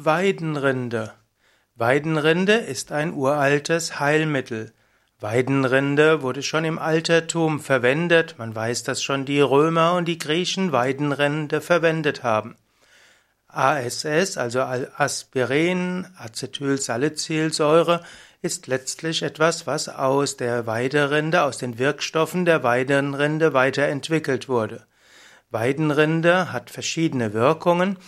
Weidenrinde. Weidenrinde ist ein uraltes Heilmittel. Weidenrinde wurde schon im Altertum verwendet. Man weiß, dass schon die Römer und die Griechen Weidenrinde verwendet haben. ASS, also Aspirin, Acetylsalicylsäure, ist letztlich etwas, was aus der Weidenrinde, aus den Wirkstoffen der Weidenrinde weiterentwickelt wurde. Weidenrinde hat verschiedene Wirkungen.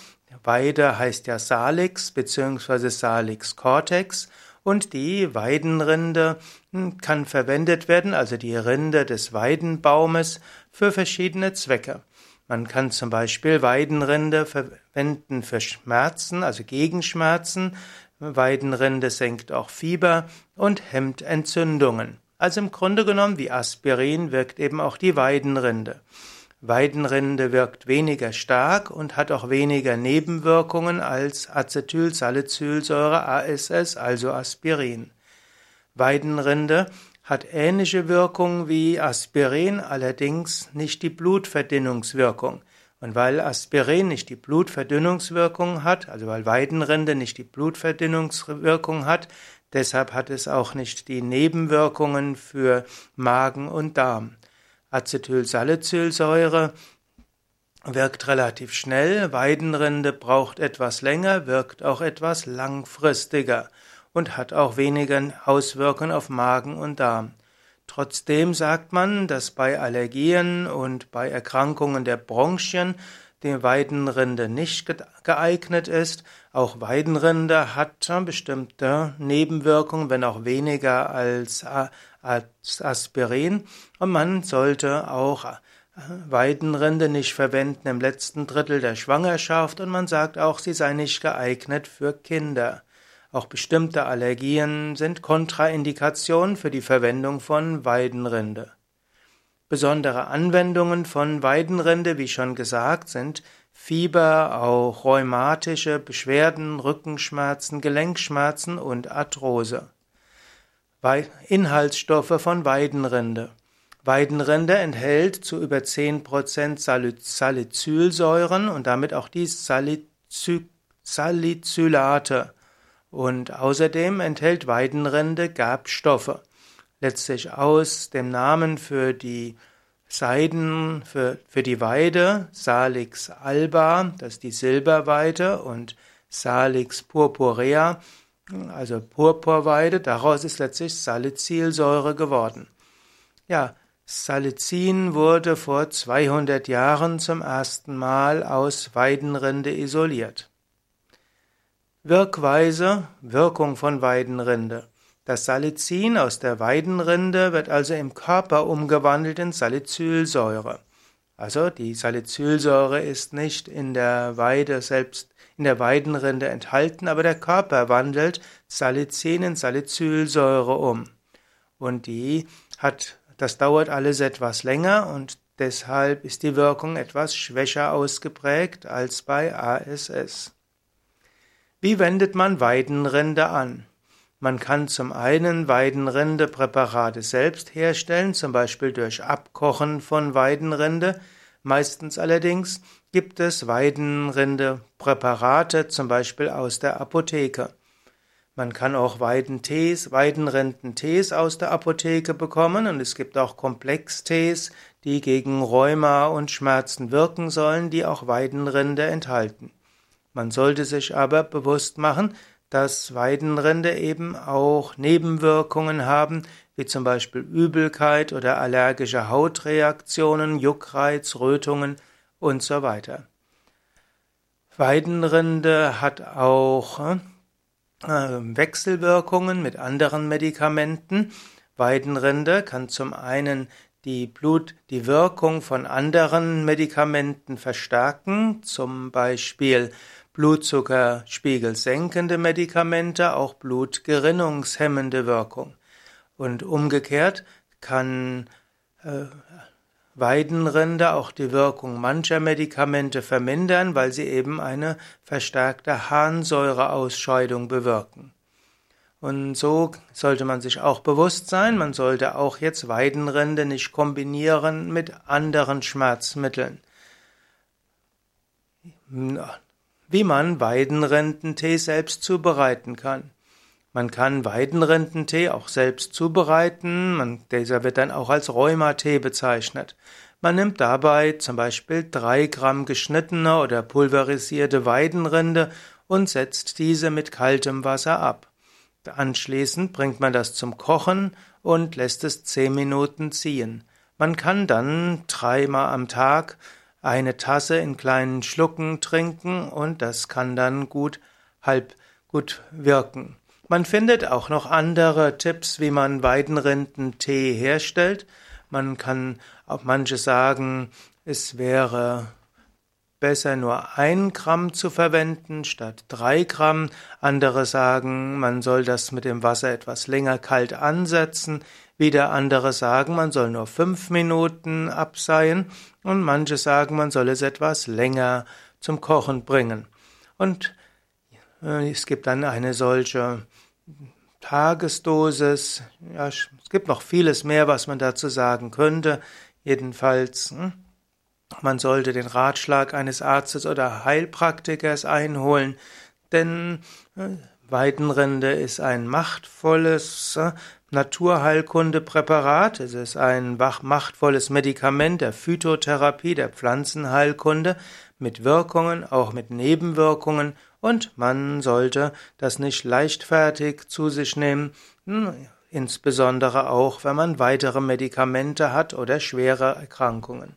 Weide heißt ja Salix bzw. Salix cortex und die Weidenrinde hm, kann verwendet werden, also die Rinde des Weidenbaumes, für verschiedene Zwecke. Man kann zum Beispiel Weidenrinde verwenden für Schmerzen, also gegen Schmerzen. Weidenrinde senkt auch Fieber und hemmt Entzündungen. Also im Grunde genommen wie Aspirin wirkt eben auch die Weidenrinde. Weidenrinde wirkt weniger stark und hat auch weniger Nebenwirkungen als Acetylsalicylsäure ASS, also Aspirin. Weidenrinde hat ähnliche Wirkung wie Aspirin, allerdings nicht die Blutverdünnungswirkung. Und weil Aspirin nicht die Blutverdünnungswirkung hat, also weil Weidenrinde nicht die Blutverdünnungswirkung hat, deshalb hat es auch nicht die Nebenwirkungen für Magen und Darm. Acetylsalicylsäure wirkt relativ schnell, Weidenrinde braucht etwas länger, wirkt auch etwas langfristiger und hat auch weniger Auswirkungen auf Magen und Darm. Trotzdem sagt man, dass bei Allergien und bei Erkrankungen der Bronchien die Weidenrinde nicht geeignet ist. Auch Weidenrinde hat bestimmte Nebenwirkungen, wenn auch weniger als Aspirin und man sollte auch äh, Weidenrinde nicht verwenden im letzten Drittel der Schwangerschaft und man sagt auch, sie sei nicht geeignet für Kinder. Auch bestimmte Allergien sind Kontraindikationen für die Verwendung von Weidenrinde. Besondere Anwendungen von Weidenrinde, wie schon gesagt, sind Fieber, auch rheumatische Beschwerden, Rückenschmerzen, Gelenkschmerzen und Arthrose. Inhaltsstoffe von Weidenrinde. Weidenrinde enthält zu über 10% Salicylsäuren und damit auch die Salicylate. Und außerdem enthält Weidenrinde Gerbstoffe. Letztlich aus dem Namen für die Seiden, für, für die Weide, Salix alba, das ist die Silberweide, und Salix purpurea, also Purpurweide, daraus ist letztlich Salicylsäure geworden. Ja, Salicin wurde vor 200 Jahren zum ersten Mal aus Weidenrinde isoliert. Wirkweise, Wirkung von Weidenrinde. Das Salicin aus der Weidenrinde wird also im Körper umgewandelt in Salicylsäure. Also die Salicylsäure ist nicht in der Weide selbst in der Weidenrinde enthalten, aber der Körper wandelt Salicin in Salicylsäure um. Und die hat, das dauert alles etwas länger und deshalb ist die Wirkung etwas schwächer ausgeprägt als bei ASS. Wie wendet man Weidenrinde an? Man kann zum einen Weidenrindepräparate selbst herstellen, zum Beispiel durch Abkochen von Weidenrinde, Meistens allerdings gibt es Weidenrindepräparate, zum Beispiel aus der Apotheke. Man kann auch Weidentees, Weidenrindentees aus der Apotheke bekommen und es gibt auch Komplextees, die gegen Rheuma und Schmerzen wirken sollen, die auch Weidenrinde enthalten. Man sollte sich aber bewusst machen, dass Weidenrinde eben auch Nebenwirkungen haben, wie zum Beispiel Übelkeit oder allergische Hautreaktionen, Juckreiz, Rötungen und so weiter. Weidenrinde hat auch äh, Wechselwirkungen mit anderen Medikamenten. Weidenrinde kann zum einen die Blut, die Wirkung von anderen Medikamenten verstärken, zum Beispiel Blutzuckerspiegel senkende Medikamente, auch blutgerinnungshemmende Wirkung. Und umgekehrt kann äh, Weidenrinde auch die Wirkung mancher Medikamente vermindern, weil sie eben eine verstärkte Harnsäureausscheidung bewirken. Und so sollte man sich auch bewusst sein, man sollte auch jetzt Weidenrinde nicht kombinieren mit anderen Schmerzmitteln. Wie man Weidenrindentee selbst zubereiten kann. Man kann Weidenrindentee auch selbst zubereiten, man, dieser wird dann auch als Rheumatee bezeichnet. Man nimmt dabei zum Beispiel drei Gramm geschnittene oder pulverisierte Weidenrinde und setzt diese mit kaltem Wasser ab. Anschließend bringt man das zum Kochen und lässt es zehn Minuten ziehen. Man kann dann dreimal am Tag eine Tasse in kleinen Schlucken trinken und das kann dann gut halb gut wirken. Man findet auch noch andere Tipps, wie man Weidenrindentee herstellt. Man kann auch manche sagen, es wäre besser nur ein Gramm zu verwenden statt drei Gramm. Andere sagen, man soll das mit dem Wasser etwas länger kalt ansetzen. Wieder andere sagen, man soll nur fünf Minuten abseien. Und manche sagen, man soll es etwas länger zum Kochen bringen. Und äh, es gibt dann eine solche Tagesdosis. Ja, es gibt noch vieles mehr, was man dazu sagen könnte. Jedenfalls, hm, man sollte den Ratschlag eines Arztes oder Heilpraktikers einholen, denn äh, Weidenrinde ist ein machtvolles äh, Naturheilkundepräparat. Es ist ein machtvolles Medikament der Phytotherapie, der Pflanzenheilkunde mit Wirkungen, auch mit Nebenwirkungen und man sollte das nicht leichtfertig zu sich nehmen, hm, insbesondere auch, wenn man weitere Medikamente hat oder schwere Erkrankungen.